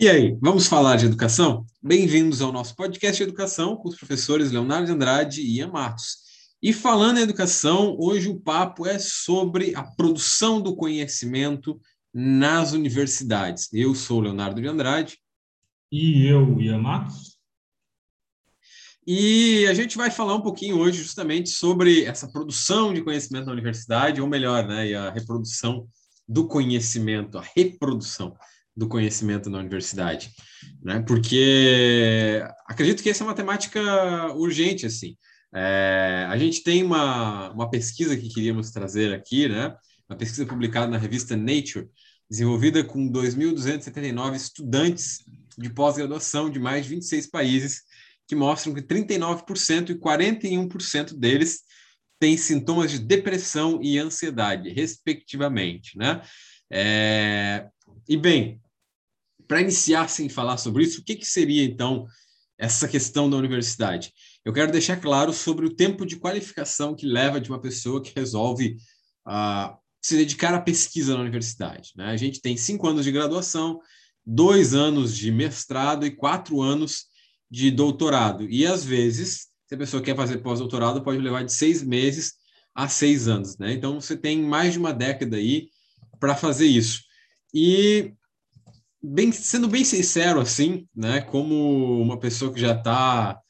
E aí, vamos falar de educação? Bem-vindos ao nosso podcast de educação com os professores Leonardo de Andrade e Ian Matos. E falando em educação, hoje o papo é sobre a produção do conhecimento nas universidades. Eu sou Leonardo de Andrade. E eu, Ian Matos. E a gente vai falar um pouquinho hoje justamente sobre essa produção de conhecimento na universidade, ou melhor, né, a reprodução do conhecimento, a reprodução do conhecimento na universidade, né? Porque acredito que essa é uma temática urgente, assim. É, a gente tem uma, uma pesquisa que queríamos trazer aqui, né? Uma pesquisa publicada na revista Nature, desenvolvida com 2.279 estudantes de pós-graduação de mais de 26 países, que mostram que 39% e 41% deles têm sintomas de depressão e ansiedade, respectivamente, né? É, e bem, para iniciar sem falar sobre isso, o que, que seria então essa questão da universidade? Eu quero deixar claro sobre o tempo de qualificação que leva de uma pessoa que resolve uh, se dedicar à pesquisa na universidade. Né? A gente tem cinco anos de graduação, dois anos de mestrado e quatro anos de doutorado. E às vezes, se a pessoa quer fazer pós-doutorado, pode levar de seis meses a seis anos. Né? Então você tem mais de uma década aí para fazer isso. E bem, sendo bem sincero, assim, né, como uma pessoa que já está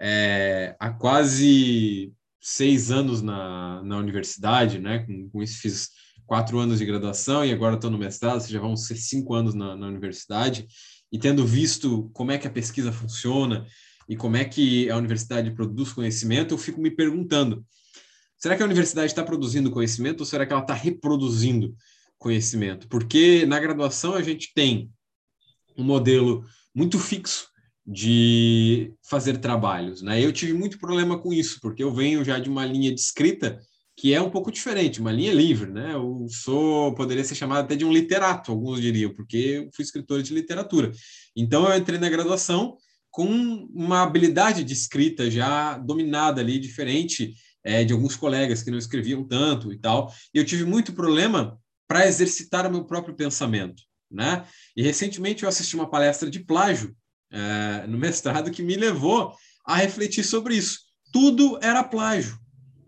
é, há quase seis anos na, na universidade, né, com, com isso fiz quatro anos de graduação e agora estou no mestrado, já vão ser cinco anos na, na universidade, e tendo visto como é que a pesquisa funciona e como é que a universidade produz conhecimento, eu fico me perguntando, será que a universidade está produzindo conhecimento ou será que ela está reproduzindo conhecimento, porque na graduação a gente tem um modelo muito fixo de fazer trabalhos, né? Eu tive muito problema com isso, porque eu venho já de uma linha de escrita que é um pouco diferente, uma linha livre, né? Eu sou, poderia ser chamado até de um literato, alguns diriam, porque eu fui escritor de literatura. Então eu entrei na graduação com uma habilidade de escrita já dominada ali, diferente é, de alguns colegas que não escreviam tanto e tal. E eu tive muito problema para exercitar o meu próprio pensamento, né? E recentemente eu assisti uma palestra de plágio é, no mestrado que me levou a refletir sobre isso. Tudo era plágio,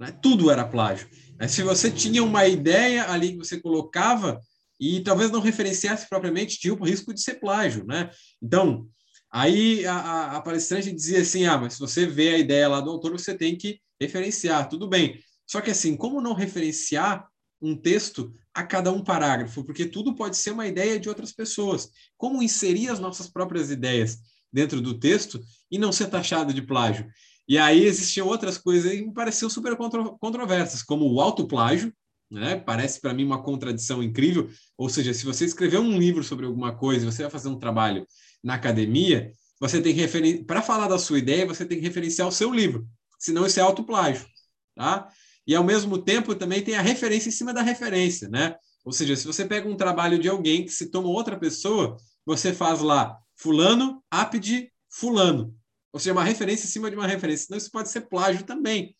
né? Tudo era plágio. Se você tinha uma ideia ali que você colocava e talvez não referenciasse propriamente, tinha o risco de ser plágio, né? Então, aí a, a palestrante dizia assim, ah, mas se você vê a ideia lá do autor, você tem que referenciar, tudo bem. Só que assim, como não referenciar um texto a cada um parágrafo, porque tudo pode ser uma ideia de outras pessoas. Como inserir as nossas próprias ideias dentro do texto e não ser taxado de plágio? E aí existiam outras coisas que me pareciam super contro controversas, como o autoplágio, né? Parece para mim uma contradição incrível. Ou seja, se você escrever um livro sobre alguma coisa, você vai fazer um trabalho na academia, você tem que para falar da sua ideia, você tem que referenciar o seu livro, senão isso é autoplágio, tá? E, ao mesmo tempo, também tem a referência em cima da referência, né? Ou seja, se você pega um trabalho de alguém que se toma outra pessoa, você faz lá fulano, apide, fulano. Ou seja, uma referência em cima de uma referência. Senão isso pode ser plágio também.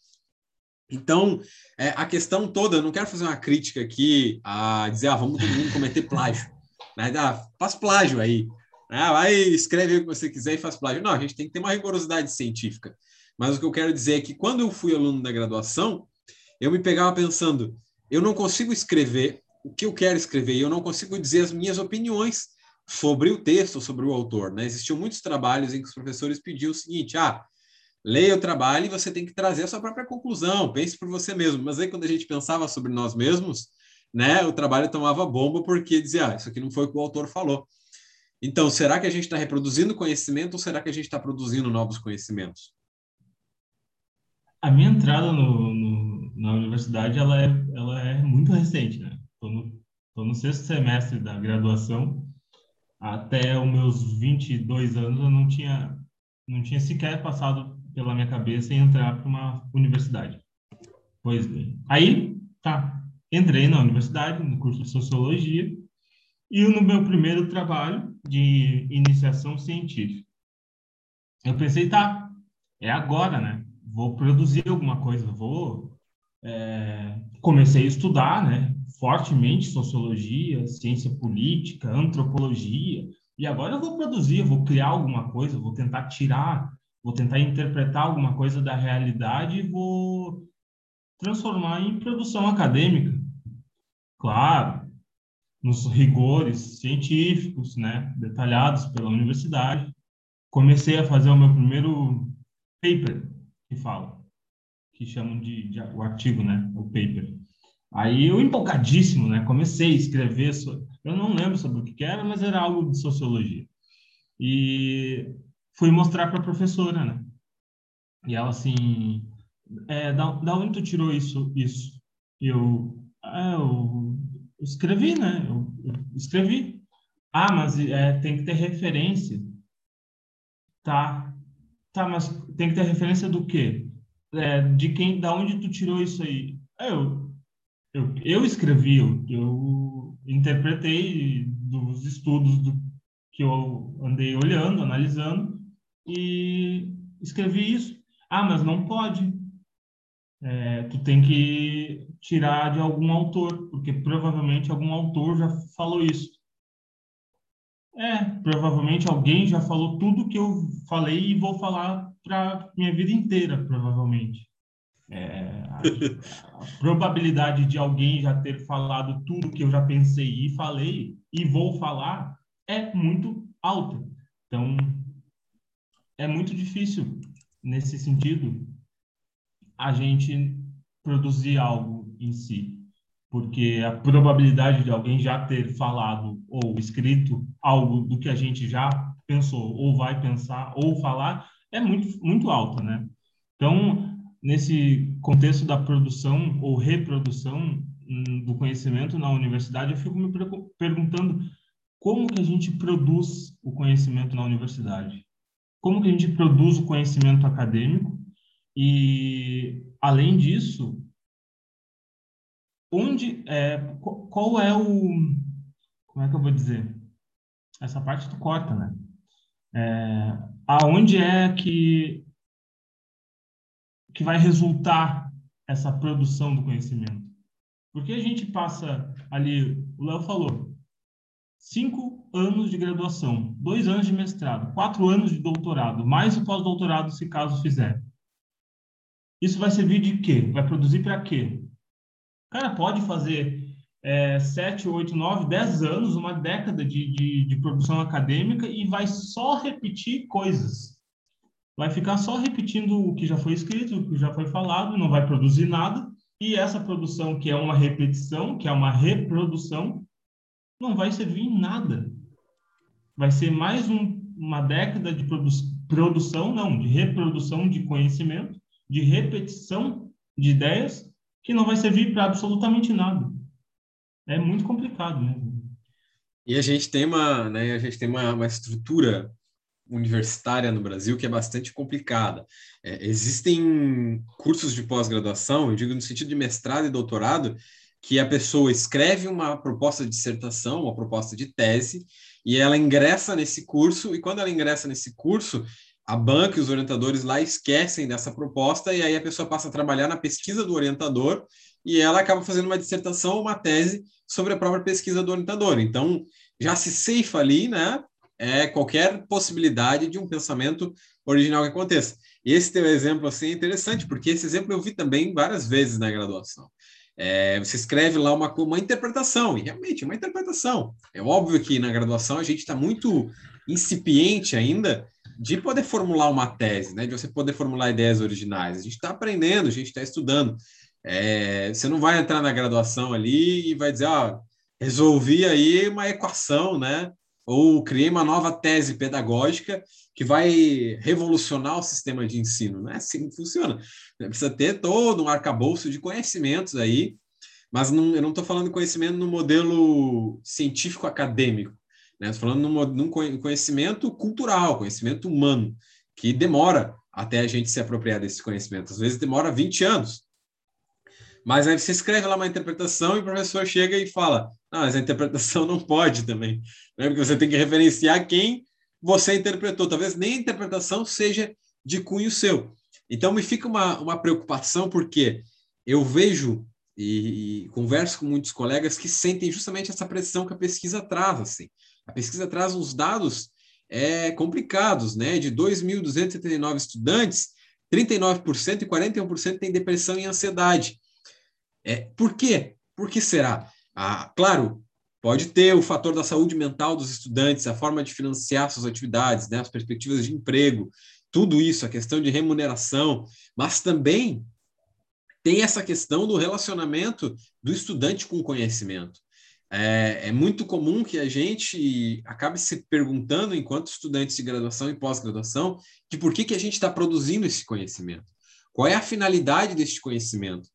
Então, é, a questão toda, não quero fazer uma crítica aqui a dizer, ah, vamos todo mundo cometer plágio. Né? Ah, faz plágio aí. Ah, vai, escreve o que você quiser e faz plágio. Não, a gente tem que ter uma rigorosidade científica. Mas o que eu quero dizer é que quando eu fui aluno da graduação, eu me pegava pensando, eu não consigo escrever o que eu quero escrever, eu não consigo dizer as minhas opiniões sobre o texto, sobre o autor. Né? Existiam muitos trabalhos em que os professores pediam o seguinte: ah, leia o trabalho e você tem que trazer a sua própria conclusão, pense por você mesmo. Mas aí, quando a gente pensava sobre nós mesmos, né, o trabalho tomava bomba porque dizia: ah, isso aqui não foi o que o autor falou. Então, será que a gente está reproduzindo conhecimento ou será que a gente está produzindo novos conhecimentos? A minha entrada no, no na universidade ela é, ela é muito recente, né? Estou no, tô no sexto semestre da graduação. Até os meus 22 anos eu não tinha, não tinha sequer passado pela minha cabeça em entrar para uma universidade. Pois bem. Aí, tá. Entrei na universidade, no curso de Sociologia, e no meu primeiro trabalho de iniciação científica. Eu pensei, tá, é agora, né? Vou produzir alguma coisa, vou é, comecei a estudar, né, fortemente sociologia, ciência política, antropologia, E agora eu vou produzir, vou criar alguma coisa, vou tentar tirar, vou tentar interpretar alguma coisa da realidade e vou transformar em produção acadêmica. Claro, nos rigores científicos, né, detalhados pela universidade. Comecei a fazer o meu primeiro paper, que fala, que chamam de, de o artigo, né, o paper. Aí eu empolgadíssimo, né, comecei a escrever, eu não lembro sobre o que era, mas era algo de sociologia. E fui mostrar para a professora, né? E ela assim, é, da, da onde tu tirou isso? Isso? Eu, ah, eu escrevi, né? Eu, eu escrevi. Ah, mas é, tem que ter referência. Tá. Tá, mas tem que ter referência do quê? É, de quem, da onde tu tirou isso aí? É, eu, eu, eu escrevi, eu, eu interpretei dos estudos do, que eu andei olhando, analisando, e escrevi isso. Ah, mas não pode. É, tu tem que tirar de algum autor, porque provavelmente algum autor já falou isso. É, provavelmente alguém já falou tudo que eu falei e vou falar para minha vida inteira, provavelmente. É, a, a, probabilidade de alguém já ter falado tudo que eu já pensei e falei e vou falar é muito alta. Então, é muito difícil, nesse sentido, a gente produzir algo em si, porque a probabilidade de alguém já ter falado ou escrito algo do que a gente já pensou ou vai pensar ou falar é muito muito alta, né? Então, nesse contexto da produção ou reprodução hum, do conhecimento na universidade, eu fico me perguntando como que a gente produz o conhecimento na universidade? Como que a gente produz o conhecimento acadêmico e, além disso, onde é, qual é o como é que eu vou dizer? Essa parte tu corta, né? É, aonde é que que vai resultar essa produção do conhecimento? Porque a gente passa ali, o Léo falou, cinco anos de graduação, dois anos de mestrado, quatro anos de doutorado, mais o pós-doutorado, se caso fizer. Isso vai servir de quê? Vai produzir para quê? O cara pode fazer é, sete, oito, nove, dez anos, uma década de, de, de produção acadêmica e vai só repetir coisas. Vai ficar só repetindo o que já foi escrito, o que já foi falado, não vai produzir nada. E essa produção, que é uma repetição, que é uma reprodução, não vai servir em nada. Vai ser mais um, uma década de produ produção, não, de reprodução de conhecimento, de repetição de ideias que não vai servir para absolutamente nada. É muito complicado, né? E a gente tem uma, né, a gente tem uma, uma estrutura universitária no Brasil que é bastante complicada. É, existem cursos de pós-graduação, eu digo no sentido de mestrado e doutorado, que a pessoa escreve uma proposta de dissertação, uma proposta de tese, e ela ingressa nesse curso, e quando ela ingressa nesse curso, a banca e os orientadores lá esquecem dessa proposta e aí a pessoa passa a trabalhar na pesquisa do orientador e ela acaba fazendo uma dissertação ou uma tese sobre a própria pesquisa do orientador. Então, já se ceifa ali, né, é, qualquer possibilidade de um pensamento original que aconteça. Esse teu exemplo assim é interessante, porque esse exemplo eu vi também várias vezes na graduação. É, você escreve lá uma, uma interpretação, e realmente é uma interpretação. É óbvio que na graduação a gente está muito incipiente ainda de poder formular uma tese, né? De você poder formular ideias originais. A gente está aprendendo, a gente está estudando. É, você não vai entrar na graduação ali e vai dizer, ó, resolvi aí uma equação, né? Ou criei uma nova tese pedagógica que vai revolucionar o sistema de ensino. Não é assim que funciona. Precisa ter todo um arcabouço de conhecimentos aí, mas não, eu não estou falando conhecimento no modelo científico acadêmico. Né? Estou falando num, num conhecimento cultural, conhecimento humano, que demora até a gente se apropriar desse conhecimento. Às vezes demora 20 anos. Mas aí você escreve lá uma interpretação e o professor chega e fala: ah, mas a interpretação não pode também. Né? Porque você tem que referenciar quem você interpretou. Talvez nem a interpretação seja de cunho seu. Então me fica uma, uma preocupação, porque eu vejo e, e, converso com muitos colegas que sentem justamente essa pressão que a pesquisa traz. Assim. A pesquisa traz uns dados é, complicados, né? De 2.279 estudantes, 39% e 41% têm depressão e ansiedade. É, por quê? Por que será? Ah, claro, pode ter o fator da saúde mental dos estudantes, a forma de financiar suas atividades, né, as perspectivas de emprego, tudo isso, a questão de remuneração, mas também tem essa questão do relacionamento do estudante com o conhecimento. É, é, muito comum que a gente acabe se perguntando, enquanto estudantes de graduação e pós-graduação, de por que, que a gente está produzindo esse conhecimento. Qual é a finalidade deste conhecimento?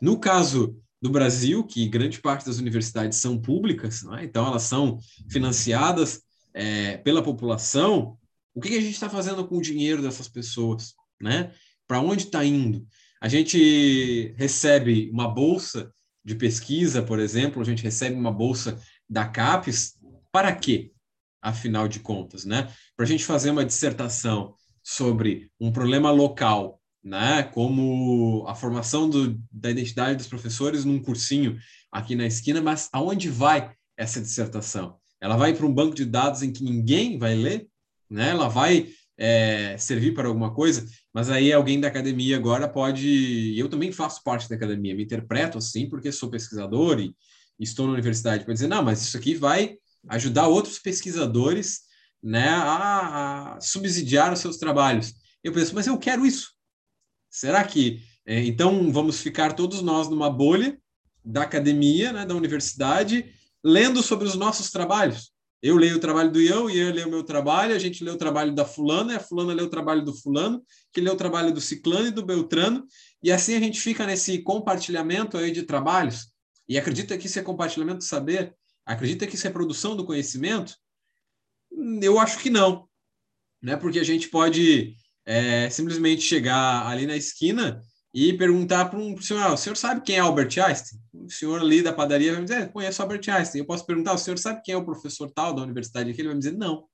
No caso do Brasil, que grande parte das universidades são públicas, é? então elas são financiadas é, pela população, o que, que a gente está fazendo com o dinheiro dessas pessoas? Né? Para onde está indo? A gente recebe uma bolsa de pesquisa, por exemplo, a gente recebe uma bolsa da CAPES, para quê? Afinal de contas, né? Para a gente fazer uma dissertação sobre um problema local né? Como a formação do, da identidade dos professores num cursinho aqui na esquina, mas aonde vai essa dissertação? Ela vai para um banco de dados em que ninguém vai ler, né? Ela vai é, servir para alguma coisa, mas aí alguém da academia agora pode. Eu também faço parte da academia, me interpreto assim porque sou pesquisador e estou na universidade para dizer não, mas isso aqui vai ajudar outros pesquisadores, né, a, a subsidiar os seus trabalhos. Eu penso, mas eu quero isso. Será que é, então vamos ficar todos nós numa bolha da academia, né, da universidade, lendo sobre os nossos trabalhos? Eu leio o trabalho do Ian, o Ian lê o meu trabalho, a gente lê o trabalho da fulana, a fulana lê o trabalho do fulano, que lê o trabalho do ciclano e do beltrano, e assim a gente fica nesse compartilhamento aí de trabalhos. E acredita que isso é compartilhamento do saber? Acredita que isso é produção do conhecimento? Eu acho que não, né? Porque a gente pode é, simplesmente chegar ali na esquina e perguntar para um senhor, o senhor sabe quem é Albert Einstein? O senhor ali da padaria vai me dizer, é, conheço Albert Einstein. Eu posso perguntar, o senhor sabe quem é o professor tal da universidade aqui? Ele vai me dizer, não.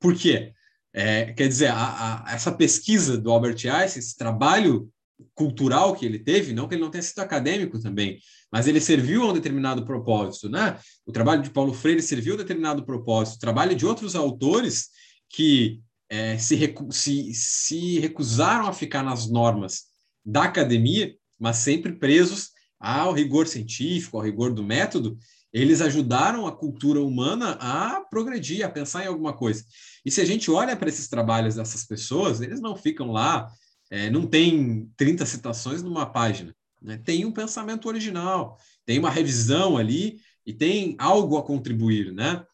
Por quê? É, quer dizer, a, a, essa pesquisa do Albert Einstein, esse trabalho cultural que ele teve, não que ele não tenha sido acadêmico também, mas ele serviu a um determinado propósito, né? O trabalho de Paulo Freire serviu a um determinado propósito. O trabalho de outros autores que é, se, recu se, se recusaram a ficar nas normas da academia, mas sempre presos ao rigor científico, ao rigor do método, eles ajudaram a cultura humana a progredir, a pensar em alguma coisa. E se a gente olha para esses trabalhos dessas pessoas, eles não ficam lá, é, não tem 30 citações numa página. Né? Tem um pensamento original, tem uma revisão ali e tem algo a contribuir, né?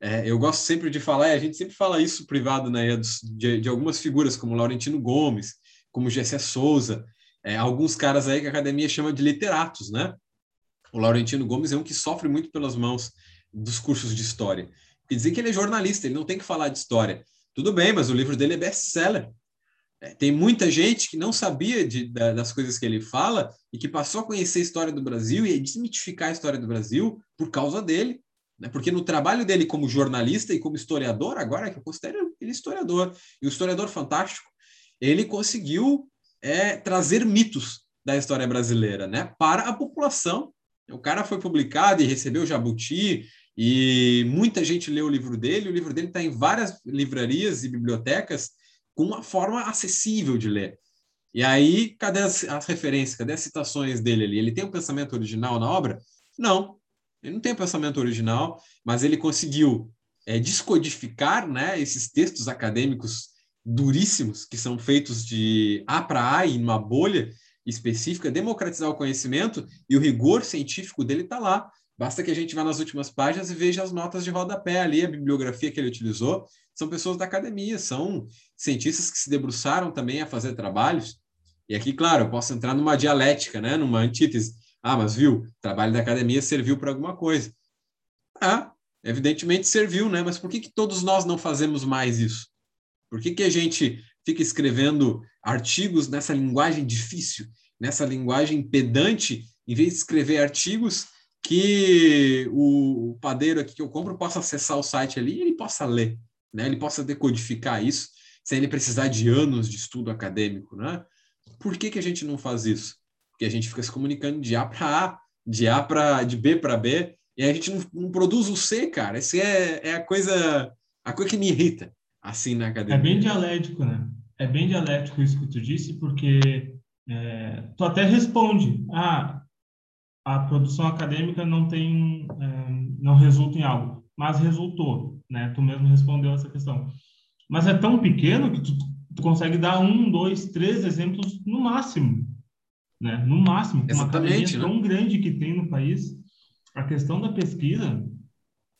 É, eu gosto sempre de falar, e a gente sempre fala isso privado, né, de, de algumas figuras como Laurentino Gomes, como Gessé Souza, é, alguns caras aí que a academia chama de literatos, né? O Laurentino Gomes é um que sofre muito pelas mãos dos cursos de história. Quer dizer que ele é jornalista, ele não tem que falar de história. Tudo bem, mas o livro dele é best-seller. É, tem muita gente que não sabia de, da, das coisas que ele fala e que passou a conhecer a história do Brasil e a desmitificar a história do Brasil por causa dele. Né? Porque no trabalho dele como jornalista e como historiador, agora que eu considero ele historiador, e o historiador fantástico, ele conseguiu é, trazer mitos da história brasileira né? para a população. O cara foi publicado e recebeu Jabuti, e muita gente leu o livro dele. O livro dele está em várias livrarias e bibliotecas com uma forma acessível de ler. E aí, cadê as, as referências? Cadê as citações dele ali? Ele tem um pensamento original na obra? Não. Ele não tem pensamento original, mas ele conseguiu é, descodificar né, esses textos acadêmicos duríssimos, que são feitos de A para A, em uma bolha específica, democratizar o conhecimento e o rigor científico dele está lá. Basta que a gente vá nas últimas páginas e veja as notas de rodapé ali, a bibliografia que ele utilizou. São pessoas da academia, são cientistas que se debruçaram também a fazer trabalhos. E aqui, claro, eu posso entrar numa dialética, né, numa antítese. Ah, mas viu, o trabalho da academia serviu para alguma coisa. Ah, evidentemente serviu, né? Mas por que, que todos nós não fazemos mais isso? Por que, que a gente fica escrevendo artigos nessa linguagem difícil, nessa linguagem pedante, em vez de escrever artigos que o padeiro aqui que eu compro possa acessar o site ali e ele possa ler, né? Ele possa decodificar isso sem ele precisar de anos de estudo acadêmico, né? Por que, que a gente não faz isso? Porque a gente fica se comunicando de A para A, de A para de B para B, e a gente não, não produz o C, cara. Essa é, é a coisa a coisa que me irrita, assim, na academia. É bem dialético, né? É bem dialético isso que tu disse, porque é, tu até responde, ah, a produção acadêmica não tem, é, não resulta em algo, mas resultou, né? Tu mesmo respondeu essa questão. Mas é tão pequeno que tu, tu consegue dar um, dois, três exemplos no máximo, né? No máximo, com uma academia né? tão grande que tem no país, a questão da pesquisa,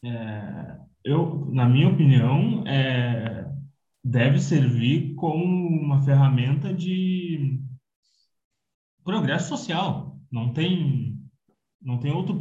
é, eu, na minha opinião, é, deve servir como uma ferramenta de progresso social. Não tem, não tem outro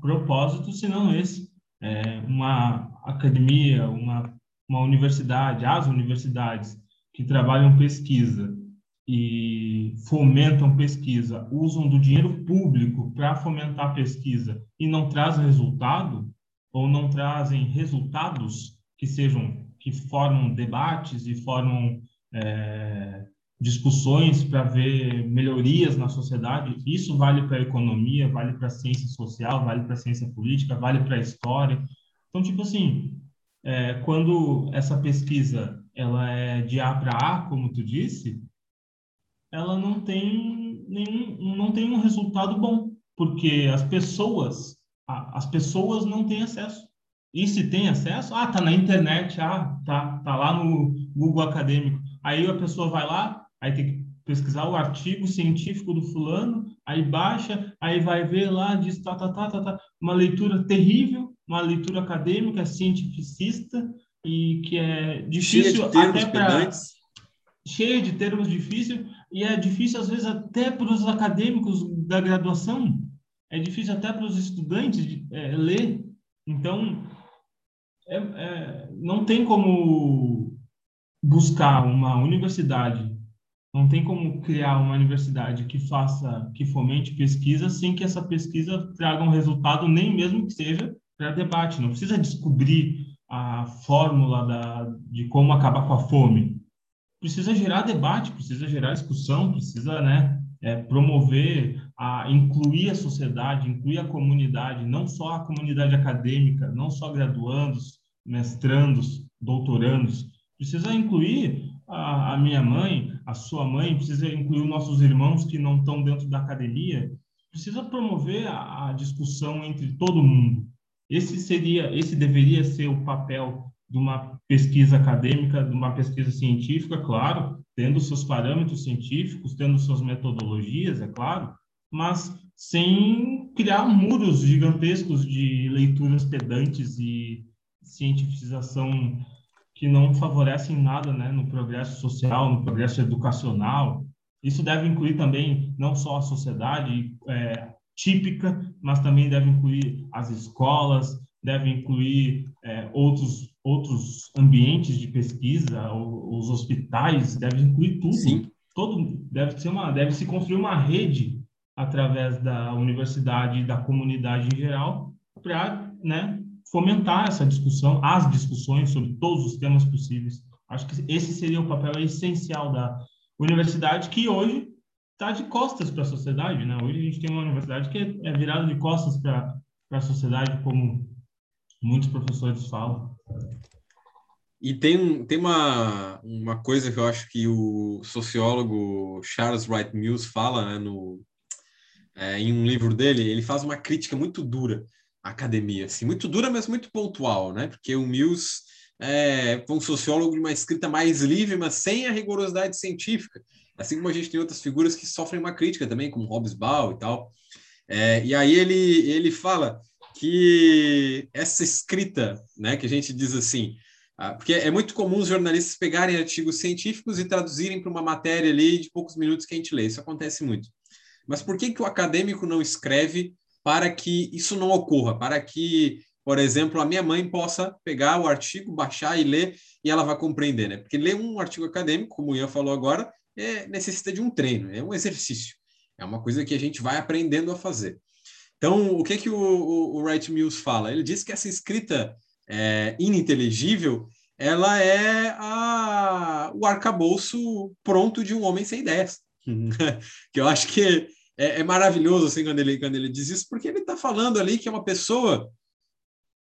propósito senão esse. É, uma academia, uma, uma universidade, as universidades que trabalham pesquisa e fomentam pesquisa, usam do dinheiro público para fomentar pesquisa e não trazem resultado, ou não trazem resultados que sejam que formam debates e formam é, discussões para ver melhorias na sociedade. Isso vale para a economia, vale para a ciência social, vale para a ciência política, vale para a história. Então, tipo assim, é, quando essa pesquisa ela é de A para A, como tu disse, ela não tem nenhum, não tem um resultado bom, porque as pessoas as pessoas não têm acesso. E se tem acesso, ah, tá na internet, ah, tá, tá lá no Google Acadêmico. Aí a pessoa vai lá, aí tem que pesquisar o artigo científico do fulano, aí baixa, aí vai ver lá, diz tá, tá, tá, tá, tá. uma leitura terrível, uma leitura acadêmica, cientificista, e que é difícil até para cheia de termos difíceis e é difícil às vezes até para os acadêmicos da graduação é difícil até para os estudantes é, ler. Então, é, é, não tem como buscar uma universidade, não tem como criar uma universidade que faça, que fomente pesquisa sem que essa pesquisa traga um resultado, nem mesmo que seja para debate. Não precisa descobrir a fórmula da, de como acabar com a fome. Precisa gerar debate, precisa gerar discussão, precisa né, é, promover, a incluir a sociedade, incluir a comunidade, não só a comunidade acadêmica, não só graduandos, mestrandos, doutorandos, precisa incluir a, a minha mãe, a sua mãe, precisa incluir os nossos irmãos que não estão dentro da academia, precisa promover a, a discussão entre todo mundo. Esse seria, esse deveria ser o papel de uma pesquisa acadêmica, de uma pesquisa científica, claro, tendo seus parâmetros científicos, tendo suas metodologias, é claro, mas sem criar muros gigantescos de leituras pedantes e cientificação que não favorecem nada né, no progresso social, no progresso educacional. Isso deve incluir também não só a sociedade é, típica, mas também deve incluir as escolas, deve incluir é, outros outros ambientes de pesquisa, os hospitais, deve incluir tudo. Sim. Todo deve ser uma deve se construir uma rede através da universidade e da comunidade em geral para, né, fomentar essa discussão, as discussões sobre todos os temas possíveis. Acho que esse seria o papel essencial da universidade que hoje está de costas para a sociedade, né? Hoje a gente tem uma universidade que é, virada de costas para a sociedade, como muitos professores falam. E tem, tem uma, uma coisa que eu acho que o sociólogo Charles Wright Mills fala né, no, é, em um livro dele, ele faz uma crítica muito dura à academia, assim, muito dura, mas muito pontual, né? Porque o Mills é um sociólogo de uma escrita mais livre, mas sem a rigorosidade científica, assim como a gente tem outras figuras que sofrem uma crítica também, como Hobbes-Ball e tal. É, e aí ele, ele fala que essa escrita, né, que a gente diz assim, ah, porque é muito comum os jornalistas pegarem artigos científicos e traduzirem para uma matéria ali de poucos minutos que a gente lê, isso acontece muito. Mas por que, que o acadêmico não escreve para que isso não ocorra, para que, por exemplo, a minha mãe possa pegar o artigo, baixar e ler e ela vai compreender, né? Porque ler um artigo acadêmico, como o Ian falou agora, é, necessita de um treino, é um exercício, é uma coisa que a gente vai aprendendo a fazer. Então, o que que o, o, o Wright Mills fala? Ele diz que essa escrita é, ininteligível, ela é a, o arcabouço pronto de um homem sem ideias. que eu acho que é, é, maravilhoso assim quando ele, quando ele diz isso, porque ele está falando ali que é uma pessoa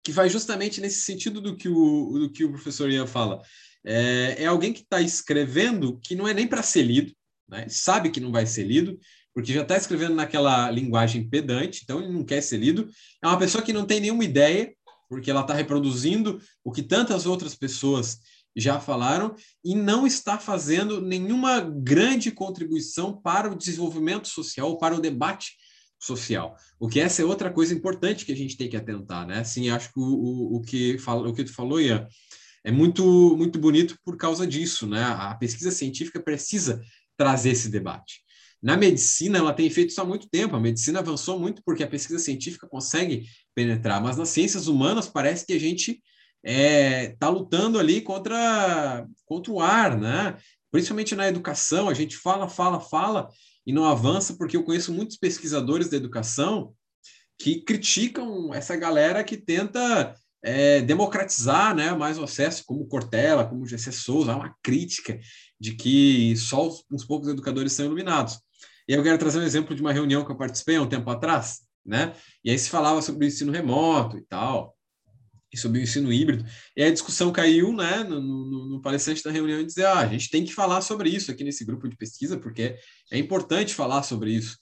que vai justamente nesse sentido do que o, do que o professor Ian fala. É, é alguém que está escrevendo que não é nem para ser lido, né? sabe que não vai ser lido, porque já está escrevendo naquela linguagem pedante, então ele não quer ser lido. É uma pessoa que não tem nenhuma ideia, porque ela está reproduzindo o que tantas outras pessoas já falaram e não está fazendo nenhuma grande contribuição para o desenvolvimento social, para o debate social. O que essa é outra coisa importante que a gente tem que atentar, né? Assim, acho que o, o, o que fala, o que tu falou, Ian, é muito muito bonito por causa disso, né? A pesquisa científica precisa trazer esse debate. Na medicina, ela tem feito isso há muito tempo. A medicina avançou muito porque a pesquisa científica consegue penetrar, mas nas ciências humanas parece que a gente está é, tá lutando ali contra, contra o ar, né? Principalmente na educação, a gente fala, fala, fala e não avança, porque eu conheço muitos pesquisadores da educação que criticam essa galera que tenta é, democratizar né, mais o acesso, como Cortella, como Gessé Souza, há uma crítica de que só uns poucos educadores são iluminados. E eu quero trazer um exemplo de uma reunião que eu participei há um tempo atrás, né? E aí se falava sobre o ensino remoto e tal e sobre o ensino híbrido. E a discussão caiu né, no, no, no palestrante da reunião e dizer: ah, a gente tem que falar sobre isso aqui nesse grupo de pesquisa, porque é importante falar sobre isso.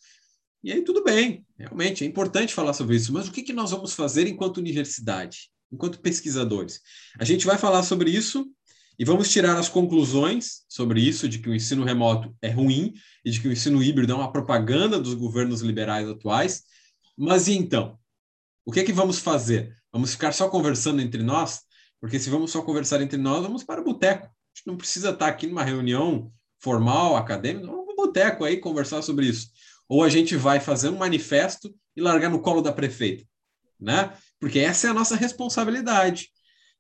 E aí, tudo bem, realmente é importante falar sobre isso, mas o que, que nós vamos fazer enquanto universidade, enquanto pesquisadores? A gente vai falar sobre isso e vamos tirar as conclusões sobre isso, de que o ensino remoto é ruim e de que o ensino híbrido é uma propaganda dos governos liberais atuais. Mas e então? O que é que vamos fazer? Vamos ficar só conversando entre nós? Porque se vamos só conversar entre nós, vamos para o boteco. A gente não precisa estar aqui numa reunião formal, acadêmica, vamos para o boteco aí conversar sobre isso. Ou a gente vai fazer um manifesto e largar no colo da prefeita, né? Porque essa é a nossa responsabilidade.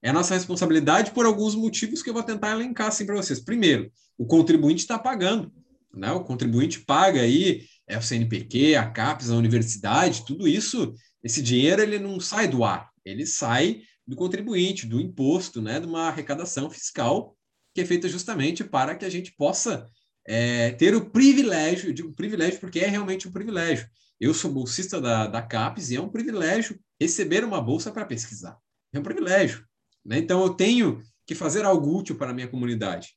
É nossa responsabilidade por alguns motivos que eu vou tentar elencar assim para vocês. Primeiro, o contribuinte está pagando, né? O contribuinte paga aí é o CNPq, a CAPES, a universidade, tudo isso, esse dinheiro ele não sai do ar ele sai do contribuinte, do imposto, né, de uma arrecadação fiscal que é feita justamente para que a gente possa é, ter o privilégio, eu digo privilégio porque é realmente um privilégio. Eu sou bolsista da, da CAPES e é um privilégio receber uma bolsa para pesquisar. É um privilégio. Né? Então, eu tenho que fazer algo útil para a minha comunidade.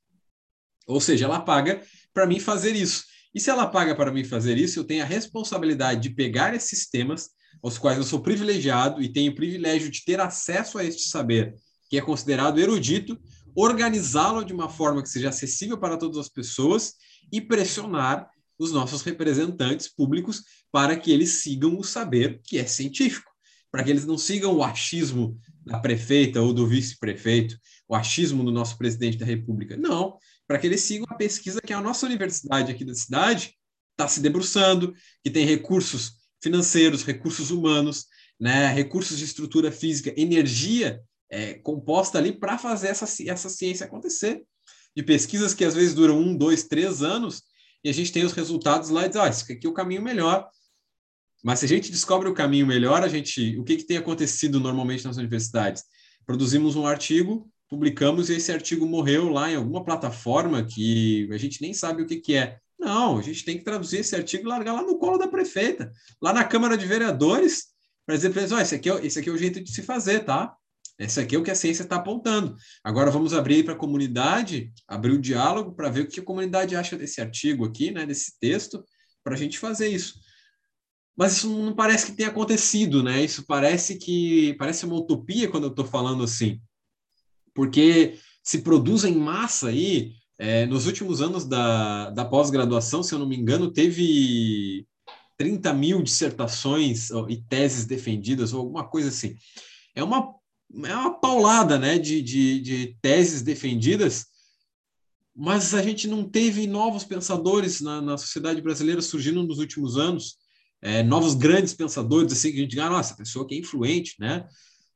Ou seja, ela paga para mim fazer isso. E se ela paga para mim fazer isso, eu tenho a responsabilidade de pegar esses temas aos quais eu sou privilegiado e tenho o privilégio de ter acesso a este saber, que é considerado erudito, organizá-lo de uma forma que seja acessível para todas as pessoas e pressionar os nossos representantes públicos para que eles sigam o saber que é científico, para que eles não sigam o achismo da prefeita ou do vice-prefeito, o achismo do nosso presidente da República. Não, para que eles sigam a pesquisa que a nossa universidade aqui da cidade está se debruçando, que tem recursos financeiros, recursos humanos, né, recursos de estrutura física, energia é, composta ali para fazer essa, essa ciência acontecer. De pesquisas que às vezes duram um, dois, três anos, e a gente tem os resultados lá e diz, ah, esse aqui é o caminho melhor. Mas se a gente descobre o caminho melhor, a gente, o que, que tem acontecido normalmente nas universidades? Produzimos um artigo, publicamos e esse artigo morreu lá em alguma plataforma que a gente nem sabe o que, que é. Não, a gente tem que traduzir esse artigo e largar lá no colo da prefeita, lá na Câmara de Vereadores, para dizer para eles: oh, esse, aqui é, esse aqui é o jeito de se fazer, tá? Esse aqui é o que a ciência está apontando. Agora vamos abrir para a comunidade, abrir o diálogo para ver o que a comunidade acha desse artigo aqui, né, desse texto, para a gente fazer isso. Mas isso não parece que tenha acontecido, né? Isso parece que parece uma utopia quando eu estou falando assim, porque se produz em massa aí é, nos últimos anos da, da pós-graduação, se eu não me engano, teve 30 mil dissertações e teses defendidas, ou alguma coisa assim. É uma, é uma paulada né, de, de, de teses defendidas, mas a gente não teve novos pensadores na, na sociedade brasileira surgindo nos últimos anos, é, novos grandes pensadores, assim, que a gente diga, ah, nossa, pessoa que é influente, né?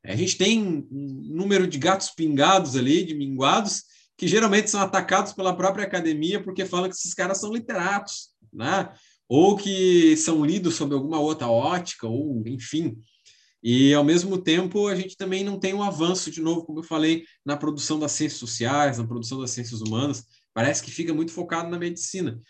A gente tem um número de gatos pingados ali, de minguados, que geralmente são atacados pela própria academia porque falam que esses caras são literatos, né? Ou que são lidos sob alguma outra ótica, ou enfim. E, ao mesmo tempo, a gente também não tem um avanço, de novo, como eu falei, na produção das ciências sociais, na produção das ciências humanas. Parece que fica muito focado na medicina.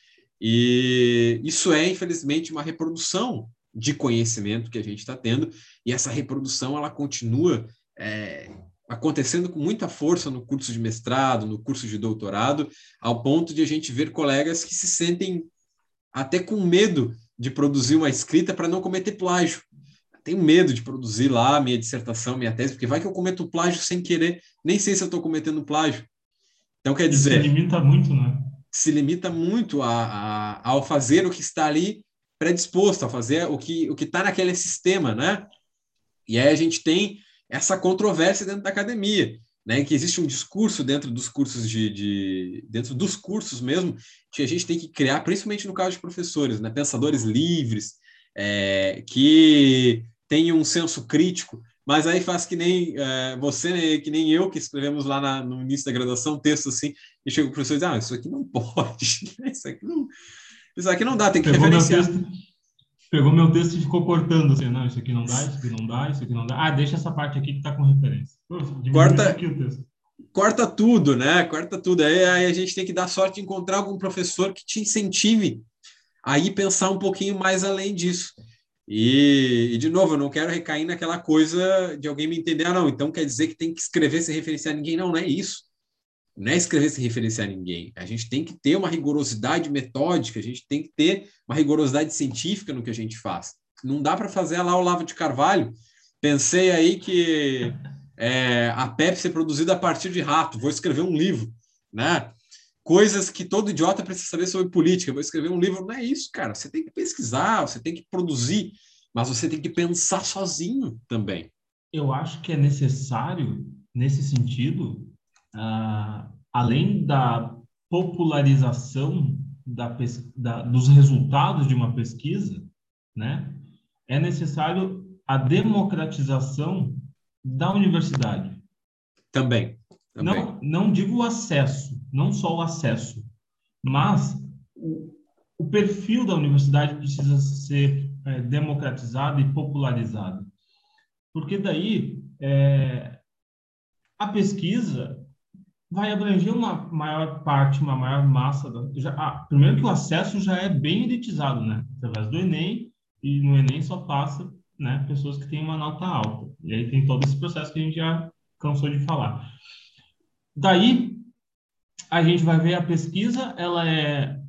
E isso é, infelizmente, uma reprodução de conhecimento que a gente está tendo, e essa reprodução ela continua é, acontecendo com muita força no curso de mestrado, no curso de doutorado, ao ponto de a gente ver colegas que se sentem até com medo de produzir uma escrita para não cometer plágio. Tenho medo de produzir lá minha dissertação, minha tese, porque vai que eu cometo plágio sem querer, nem sei se eu estou cometendo plágio. Então, quer dizer. Se limita muito, né? Se limita muito a, a, ao fazer o que está ali predisposto, a fazer o que o está naquele sistema, né? E aí a gente tem essa controvérsia dentro da academia, né? Que existe um discurso dentro dos cursos de, de dentro dos cursos mesmo que a gente tem que criar, principalmente no caso de professores, né? Pensadores livres, é, que tenham um senso crítico, mas aí faz que nem é, você, né, que nem eu, que escrevemos lá na, no início da graduação um texto assim, e chega o professor e diz, ah, isso aqui não pode, isso aqui não, isso aqui não dá, tem que Pegou referenciar. Meu texto, pegou meu texto e ficou cortando, assim, não, isso aqui não dá, isso aqui não dá, isso aqui não dá. Ah, deixa essa parte aqui que está com referência. Pô, corta, corta tudo, né? Corta tudo. Aí, aí a gente tem que dar sorte de encontrar algum professor que te incentive a ir pensar um pouquinho mais além disso. E, e, de novo, eu não quero recair naquela coisa de alguém me entender, ah, não, então quer dizer que tem que escrever sem referenciar ninguém. Não, não é isso. Não é escrever sem referenciar ninguém. A gente tem que ter uma rigorosidade metódica, a gente tem que ter uma rigorosidade científica no que a gente faz. Não dá para fazer lá o Lavo de Carvalho. Pensei aí que é, a Pepsi é produzida a partir de rato, vou escrever um livro, né? Coisas que todo idiota precisa saber sobre política, vou escrever um livro. Não é isso, cara. Você tem que pesquisar, você tem que produzir, mas você tem que pensar sozinho também. Eu acho que é necessário, nesse sentido, uh, além da popularização da, da, dos resultados de uma pesquisa, né, é necessário a democratização da universidade. Também. também. Não, não digo o acesso, não só o acesso, mas o, o perfil da universidade precisa ser é, democratizado e popularizado. Porque daí é, a pesquisa vai abranger uma maior parte, uma maior massa. Da, já, ah, primeiro que o acesso já é bem elitizado, né? Através do Enem, e no Enem só passa né, pessoas que têm uma nota alta. E aí tem todo esse processo que a gente já cansou de falar. Daí, a gente vai ver a pesquisa, ela é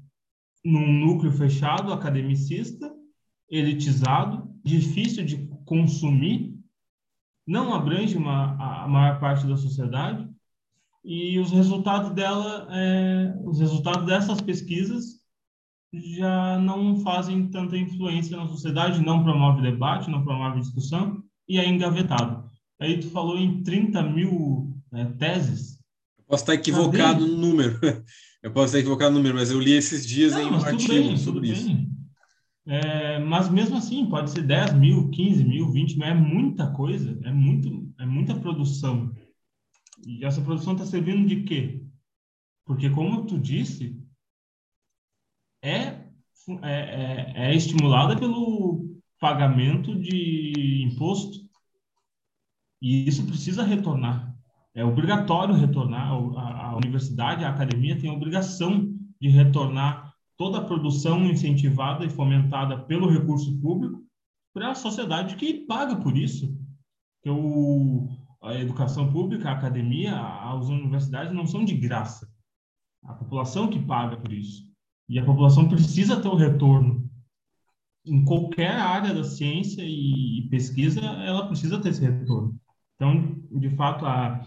num núcleo fechado, academicista, elitizado, difícil de consumir, não abrange uma, a maior parte da sociedade, e os resultados dela, é, os resultados dessas pesquisas já não fazem tanta influência na sociedade, não promove debate, não promove discussão e é engavetado. Aí tu falou em 30 mil é, teses. Eu posso estar equivocado Cadê? no número. Eu posso estar equivocado no número, mas eu li esses dias não, em um artigo bem, sobre isso. É, mas mesmo assim, pode ser 10 mil, 15 mil, 20 mil, é muita coisa, é, muito, é muita produção. E essa produção está servindo de quê? Porque, como tu disse, é, é, é, é estimulada pelo pagamento de imposto. E isso precisa retornar. É obrigatório retornar. A, a universidade, a academia tem a obrigação de retornar toda a produção incentivada e fomentada pelo recurso público para a sociedade que paga por isso. Que o, a educação pública, a academia, as universidades não são de graça. A população que paga por isso. E a população precisa ter o retorno. Em qualquer área da ciência e pesquisa, ela precisa ter esse retorno. Então, de fato, a,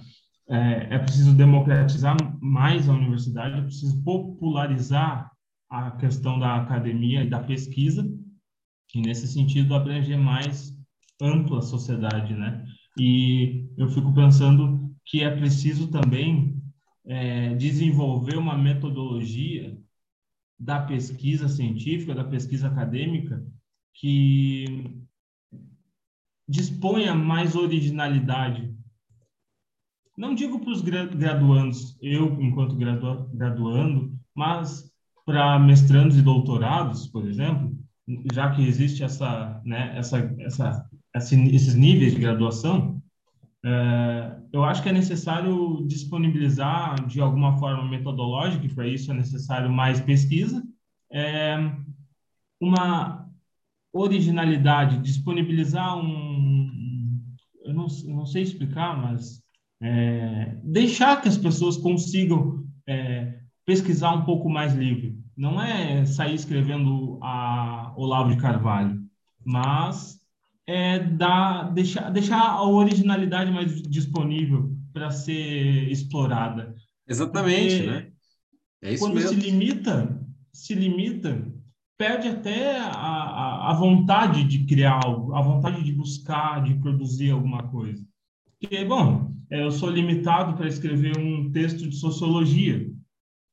é, é preciso democratizar mais a universidade, é preciso popularizar a questão da academia e da pesquisa, e nesse sentido abranger mais ampla a sociedade, né? E eu fico pensando que é preciso também é, desenvolver uma metodologia da pesquisa científica, da pesquisa acadêmica, que disponha mais originalidade. Não digo para os graduandos, eu enquanto graduando, mas para mestrandos e doutorados, por exemplo, já que existe essa, né, essa, essa esses níveis de graduação, é, eu acho que é necessário disponibilizar de alguma forma metodológica, e para isso é necessário mais pesquisa, é, uma originalidade, disponibilizar um, eu não, não sei explicar, mas é, deixar que as pessoas consigam é, pesquisar um pouco mais livre. Não é sair escrevendo a Olavo de Carvalho, mas é dar, deixar, deixar a originalidade mais disponível para ser explorada. Exatamente, Porque né? É isso quando mesmo. se limita, se limita, perde até a, a, a, vontade de criar algo, a vontade de buscar, de produzir alguma coisa. Porque, bom, eu sou limitado para escrever um texto de sociologia.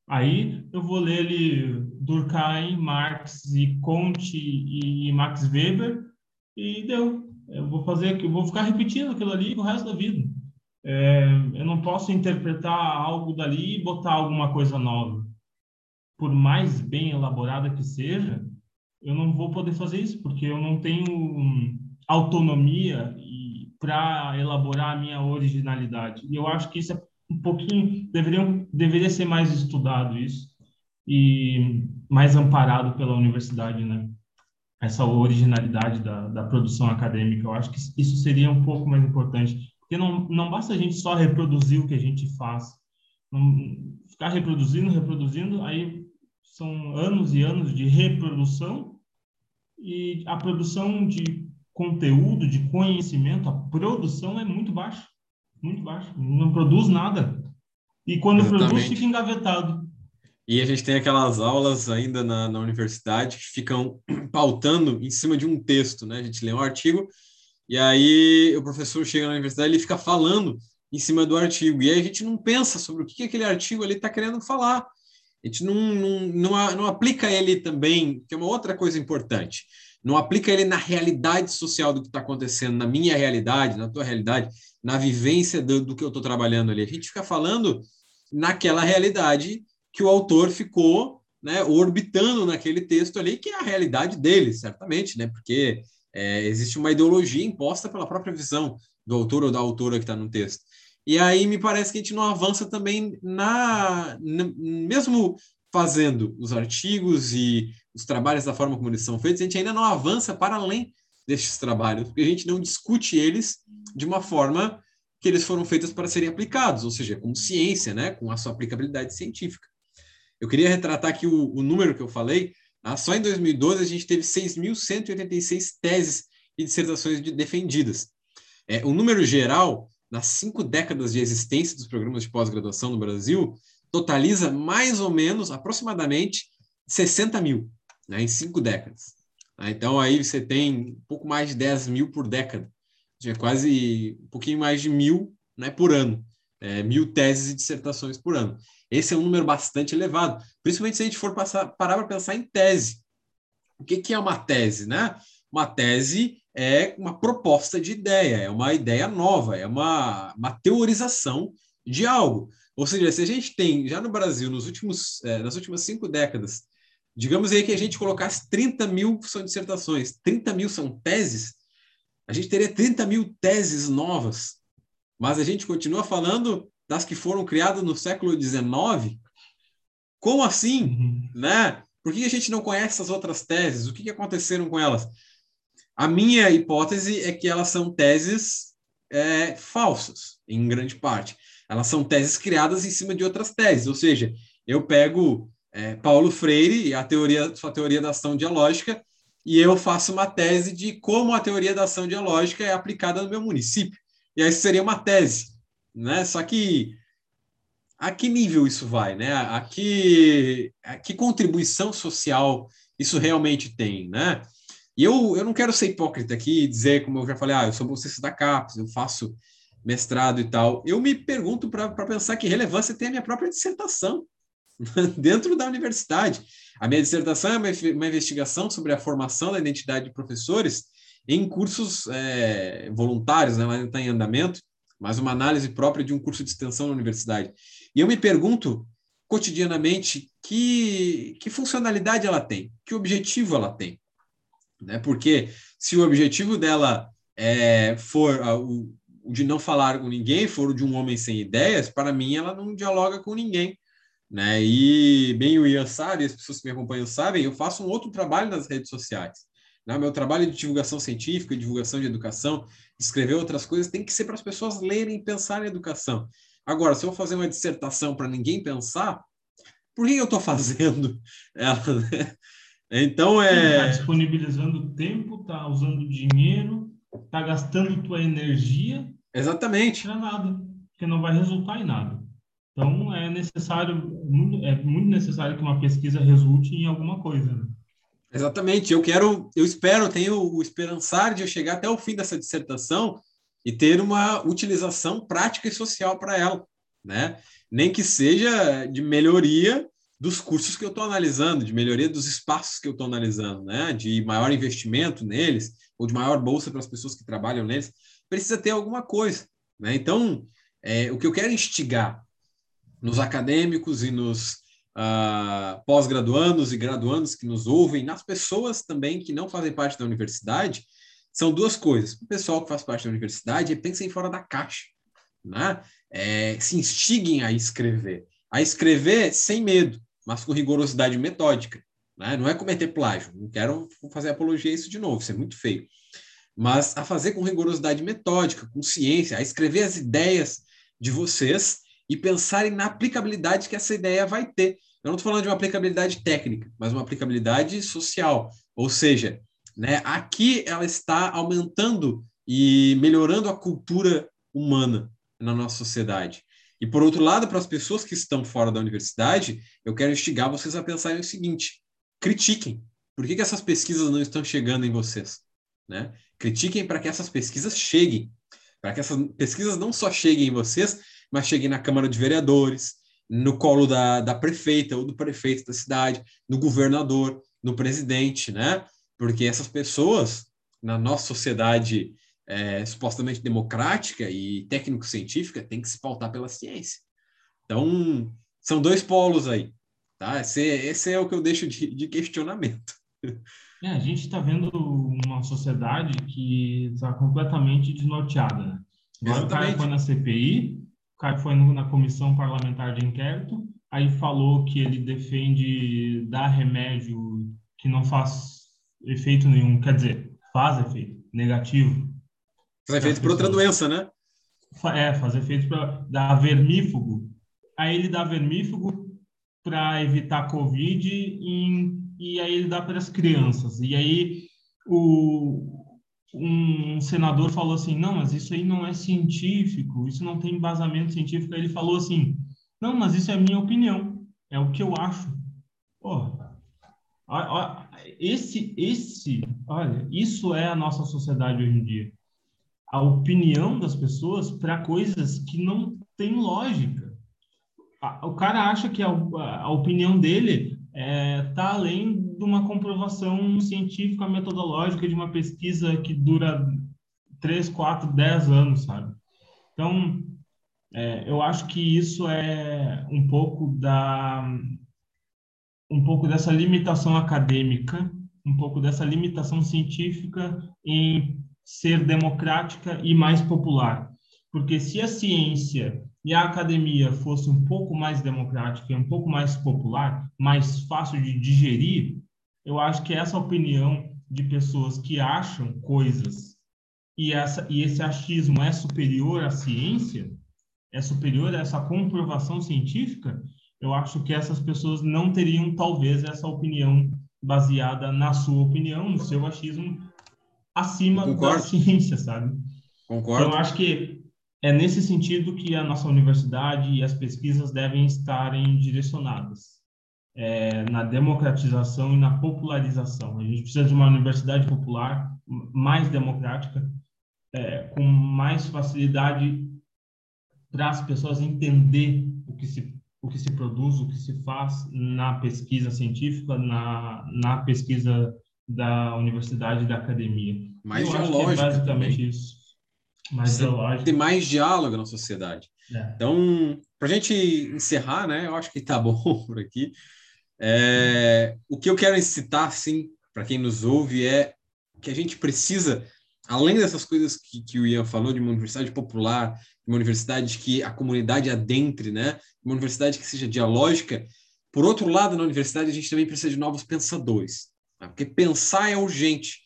Aí eu vou ler ele Durkheim, Marx e Comte e Max Weber e deu. Eu vou fazer, eu vou ficar repetindo aquilo ali o resto da vida. É, eu não posso interpretar algo dali e botar alguma coisa nova. Por mais bem elaborada que seja, eu não vou poder fazer isso porque eu não tenho autonomia para elaborar a minha originalidade. E eu acho que isso é um pouquinho deveria deveria ser mais estudado isso e mais amparado pela universidade, né? Essa originalidade da, da produção acadêmica, eu acho que isso seria um pouco mais importante, porque não não basta a gente só reproduzir o que a gente faz, não, ficar reproduzindo, reproduzindo, aí são anos e anos de reprodução e a produção de conteúdo, de conhecimento, a produção é muito baixa muito baixo, não produz nada. E quando Exatamente. produz, fica engavetado. E a gente tem aquelas aulas ainda na, na universidade que ficam pautando em cima de um texto, né? A gente lê um artigo e aí o professor chega na universidade e ele fica falando em cima do artigo. E aí a gente não pensa sobre o que aquele artigo ali está querendo falar. A gente não, não, não, não aplica ele também, que é uma outra coisa importante. Não aplica ele na realidade social do que está acontecendo, na minha realidade, na tua realidade na vivência do, do que eu estou trabalhando ali. A gente fica falando naquela realidade que o autor ficou né, orbitando naquele texto ali, que é a realidade dele, certamente, né? Porque é, existe uma ideologia imposta pela própria visão do autor ou da autora que está no texto. E aí me parece que a gente não avança também na, na, mesmo fazendo os artigos e os trabalhos da forma como eles são feitos, a gente ainda não avança para além destes trabalhos, porque a gente não discute eles de uma forma que eles foram feitos para serem aplicados, ou seja, com ciência, né, com a sua aplicabilidade científica. Eu queria retratar aqui o, o número que eu falei. Ah, só em 2012 a gente teve 6.186 teses e dissertações de, defendidas. É, o número geral, nas cinco décadas de existência dos programas de pós-graduação no Brasil, totaliza mais ou menos, aproximadamente, 60 mil, né, em cinco décadas. Ah, então aí você tem um pouco mais de 10 mil por década tinha quase um pouquinho mais de mil né, por ano, é, mil teses e dissertações por ano. Esse é um número bastante elevado, principalmente se a gente for passar, parar para pensar em tese. O que, que é uma tese? Né? Uma tese é uma proposta de ideia, é uma ideia nova, é uma, uma teorização de algo. Ou seja, se a gente tem, já no Brasil, nos últimos, é, nas últimas cinco décadas, digamos aí que a gente colocasse 30 mil são dissertações, 30 mil são teses, a gente teria 30 mil teses novas, mas a gente continua falando das que foram criadas no século XIX. Como assim? Uhum. Né? Por que a gente não conhece essas outras teses? O que, que aconteceram com elas? A minha hipótese é que elas são teses é, falsas, em grande parte. Elas são teses criadas em cima de outras teses, ou seja, eu pego é, Paulo Freire e a teoria, sua teoria da ação dialógica e eu faço uma tese de como a teoria da ação dialógica é aplicada no meu município. E aí seria uma tese, né? Só que a que nível isso vai, né? A que, a que contribuição social isso realmente tem, né? E eu, eu não quero ser hipócrita aqui e dizer, como eu já falei, ah, eu sou bolsista da CAPES, eu faço mestrado e tal. Eu me pergunto para pensar que relevância tem a minha própria dissertação dentro da universidade. A minha dissertação é uma, uma investigação sobre a formação da identidade de professores em cursos é, voluntários, né? ela está em andamento, mas uma análise própria de um curso de extensão na universidade. E eu me pergunto cotidianamente que, que funcionalidade ela tem, que objetivo ela tem. Né? Porque se o objetivo dela é, for o, o de não falar com ninguém, for o de um homem sem ideias, para mim ela não dialoga com ninguém Né? E bem o Ian sabe, as pessoas que me acompanham sabem, eu faço um outro trabalho nas redes sociais. Né? Meu trabalho de divulgação científica, divulgação de educação, escrever outras coisas, tem que ser para as pessoas lerem e pensar em educação. Agora, se eu fazer uma dissertação para ninguém pensar, por que eu estou fazendo ela? Né? Então é. Está disponibilizando tempo, está usando dinheiro, está gastando tua energia. Exatamente. Para nada, porque não vai resultar em nada. Então é necessário, é muito necessário que uma pesquisa resulte em alguma coisa. Né? Exatamente. Eu quero, eu espero, tenho o esperançar de eu chegar até o fim dessa dissertação e ter uma utilização prática e social para ela, né? Nem que seja de melhoria dos cursos que eu estou analisando, de melhoria dos espaços que eu estou analisando, né? De maior investimento neles ou de maior bolsa para as pessoas que trabalham neles, precisa ter alguma coisa, né? Então, é, o que eu quero instigar nos acadêmicos e nos uh, pós-graduandos e graduandos que nos ouvem, nas pessoas também que não fazem parte da universidade, são duas coisas. O pessoal que faz parte da universidade, pensem fora da caixa, né? É, se instiguem a escrever, a escrever sem medo, mas com rigorosidade metódica. Né? Não é cometer plágio, não quero fazer apologia a isso de novo, isso é muito feio. Mas a fazer com rigorosidade metódica, com ciência, a escrever as ideias de vocês e pensarem na aplicabilidade que essa ideia vai ter. Eu não estou falando de uma aplicabilidade técnica, mas uma aplicabilidade social. Ou seja, né, aqui ela está aumentando e melhorando a cultura humana na nossa sociedade. E por outro lado, para as pessoas que estão fora da universidade, eu quero instigar vocês a pensarem o seguinte: critiquem. Por que, que essas pesquisas não estão chegando em vocês? Né? Critiquem para que essas pesquisas cheguem, para que essas pesquisas não só cheguem em vocês, mas cheguem na Câmara de Vereadores, no colo da, da prefeita ou do prefeito da cidade, no governador, no presidente, né? Porque essas pessoas, na nossa sociedade é, supostamente democrática e técnico-científica, tem que se pautar pela ciência. Então, são dois polos aí, tá? Esse, esse é o que eu deixo de, de questionamento. É, a gente está vendo uma sociedade que está completamente desnorteada. Né? Agora Exatamente. o cara foi na CPI, o cara foi na comissão parlamentar de inquérito, aí falou que ele defende dar remédio que não faz efeito nenhum, quer dizer, faz efeito negativo. Faz efeito para outra doença, né? É, faz efeito para dar vermífugo. Aí ele dá vermífugo para evitar Covid e, e aí ele dá para as crianças. E aí o, um senador falou assim: não, mas isso aí não é científico, isso não tem embasamento científico. Aí ele falou assim: não, mas isso é a minha opinião, é o que eu acho. Pô, esse, esse, olha, isso é a nossa sociedade hoje em dia. A opinião das pessoas para coisas que não têm lógica. O cara acha que a, a opinião dele está é, tá além de uma comprovação científica metodológica de uma pesquisa que dura 3, 4, 10 anos, sabe? Então, é, eu acho que isso é um pouco da um pouco dessa limitação acadêmica, um pouco dessa limitação científica em ser democrática e mais popular. Porque se a ciência e a academia fosse um pouco mais democrática e um pouco mais popular, mais fácil de digerir, eu acho que essa opinião de pessoas que acham coisas e, essa, e esse achismo é superior à ciência, é superior a essa comprovação científica, eu acho que essas pessoas não teriam, talvez, essa opinião baseada na sua opinião, no seu achismo, acima da ciência, sabe? Concordo. Então, eu acho que é nesse sentido que a nossa universidade e as pesquisas devem estarem direcionadas é, na democratização e na popularização. A gente precisa de uma universidade popular mais democrática, é, com mais facilidade para as pessoas entender o que se o que se produz, o que se faz na pesquisa científica, na, na pesquisa da universidade e da academia. Mais Eu dialógico. É basicamente também. isso. Mais dialógico. Tem mais diálogo na sociedade. É. Então, para a gente encerrar, né? Eu acho que está bom por aqui. É, o que eu quero incitar, sim, para quem nos ouve, é que a gente precisa além dessas coisas que, que o Ian falou, de uma universidade popular, de uma universidade que a comunidade adentre, né? Uma universidade que seja dialógica. Por outro lado, na universidade, a gente também precisa de novos pensadores, né? porque pensar é urgente.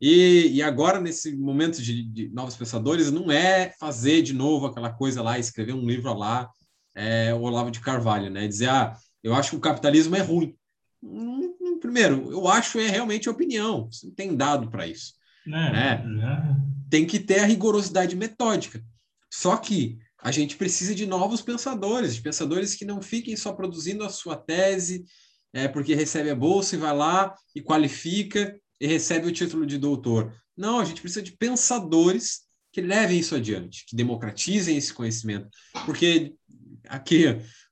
E, e agora, nesse momento de, de, novos pensadores, não é fazer de novo aquela coisa lá, escrever um livro lá, é, o Olavo de Carvalho, né? Dizer, ah, eu acho que o capitalismo é ruim. Hum, hum, primeiro, eu acho é realmente opinião, você não tem dado para isso. É, né? né? Tem que ter a rigorosidade metódica. Só que a gente precisa de novos pensadores, de pensadores que não fiquem só produzindo a sua tese, é, porque recebe a bolsa e vai lá e qualifica e recebe o título de doutor. Não, a gente precisa de pensadores que levem isso adiante, que democratizem esse conhecimento. Porque aqui,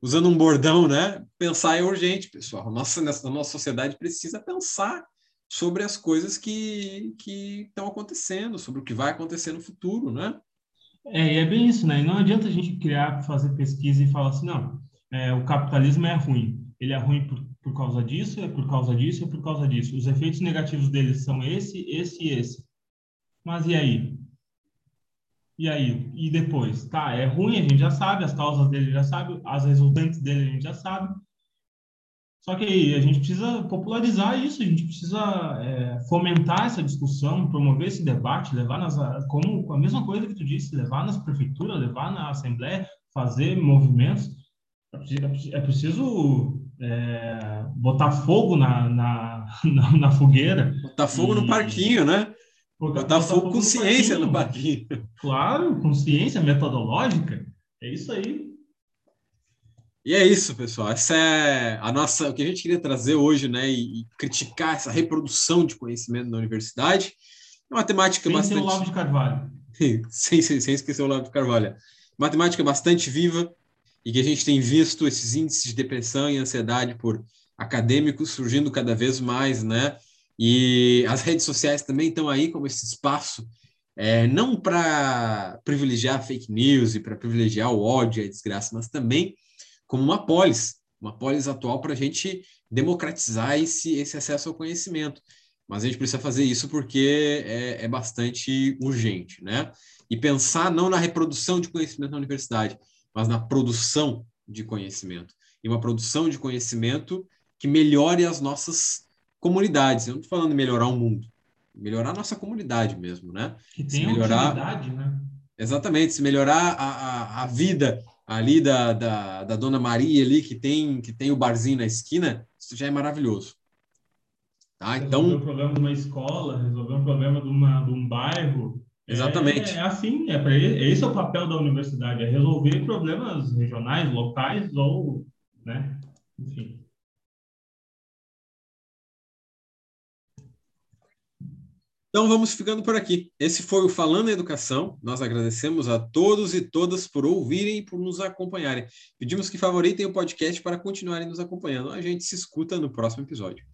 usando um bordão, né? Pensar é urgente, pessoal. Nossa, nessa, nossa sociedade precisa pensar sobre as coisas que, estão acontecendo, sobre o que vai acontecer no futuro, né? É, e é bem isso, né? E não adianta a gente criar, fazer pesquisa e falar assim, não, é, o capitalismo é ruim. Ele é ruim por por causa disso, é por causa disso, é por causa disso. Os efeitos negativos deles são esse, esse e esse. Mas e aí? E aí? E depois? Tá, é ruim, a gente já sabe, as causas dele já sabe, as resultantes dele a gente já sabe. Só que aí a gente precisa popularizar isso, a gente precisa é, fomentar essa discussão, promover esse debate, levar nas como a mesma coisa que tu disse, levar nas prefeituras, levar na assembleia, fazer movimentos. É preciso é, botar fogo na, na, na, na, fogueira. Botar fogo e... no parquinho, né? Botar, botar fogo, fogo com ciência no parquinho. Claro, com ciência metodológica. É isso aí. E é isso, pessoal. Essa é a nossa, o que a gente queria trazer hoje, né? E, e criticar essa reprodução de conhecimento na universidade. É uma temática sem bastante. Sem o Lavo de Carvalho. sem, sem, sem esquecer o Lavo de Carvalho. Matemática bastante viva, e que a gente tem visto esses índices de depressão e ansiedade por acadêmicos surgindo cada vez mais, né? E as redes sociais também estão aí como esse espaço, é, não para privilegiar fake news e para privilegiar o ódio e a desgraça, mas também como uma polis, uma polis atual para a gente democratizar esse, esse acesso ao conhecimento. Mas a gente precisa fazer isso porque é, é bastante urgente, né? E pensar não na reprodução de conhecimento na universidade, mas na produção de conhecimento. E uma produção de conhecimento que melhore as nossas comunidades. Eu não estou falando melhorar o mundo, melhorar a nossa comunidade mesmo, né? Que tem melhorar, utilidade, né? Exatamente, se melhorar a, a, a vida ali da, da, da, Dona Maria ali, que tem, que tem o barzinho na esquina, isso já é maravilhoso. Tá? Então, resolver o problema de uma escola, resolver um problema de, uma, de um bairro, Exatamente. É, é assim, é para esse é o papel da universidade, é resolver problemas regionais, locais ou, né, enfim. Então vamos ficando por aqui. Esse foi o Falando em Educação. Nós agradecemos a todos e todas por ouvirem e por nos acompanharem. Pedimos que favoritem o podcast para continuarem nos acompanhando. A gente se escuta no próximo episódio.